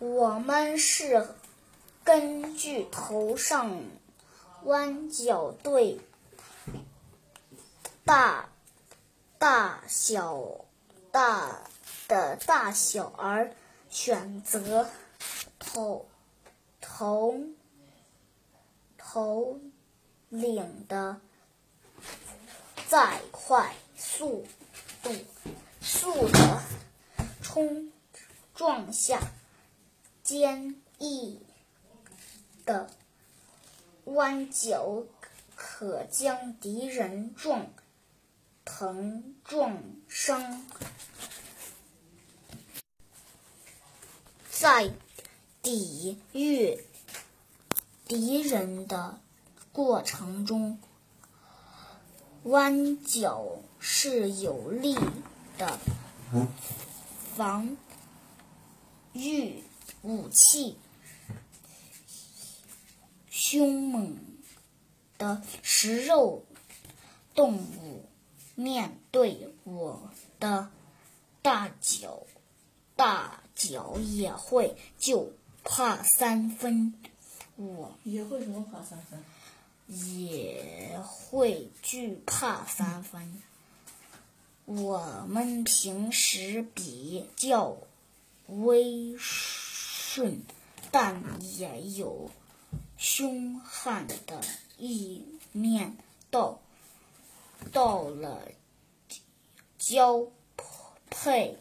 我们是根据头上弯角对大大小大的大小而选择头头头领的再快速度速的冲撞下。坚毅的弯角可将敌人撞疼撞伤，在抵御敌人的过程中，弯角是有力的防御。武器，凶猛的食肉动物面对我的大脚，大脚也会就怕三分。我也会什么怕三分？也会惧怕三分。我们平时比较威。顺，但也有凶悍的一面。到到了交配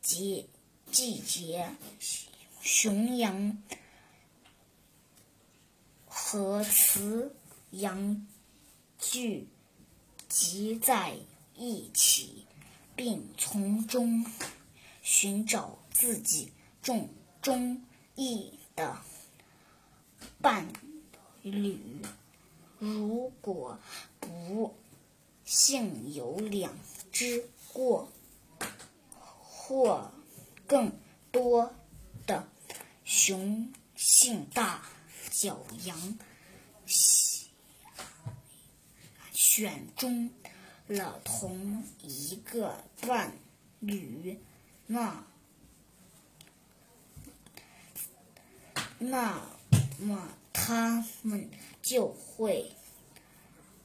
季季节，雄羊和雌羊聚集在一起，并从中寻找自己种。中意的伴侣，如果不幸有两只过或更多的雄性大角羊选中了同一个伴侣，那。那么他们就会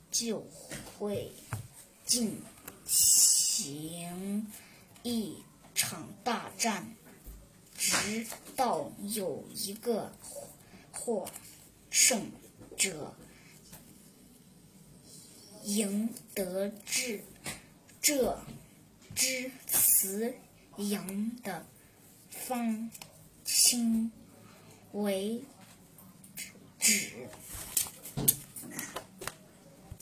就会进行一场大战，直到有一个获胜者赢得这这只雌羊的方清。为止。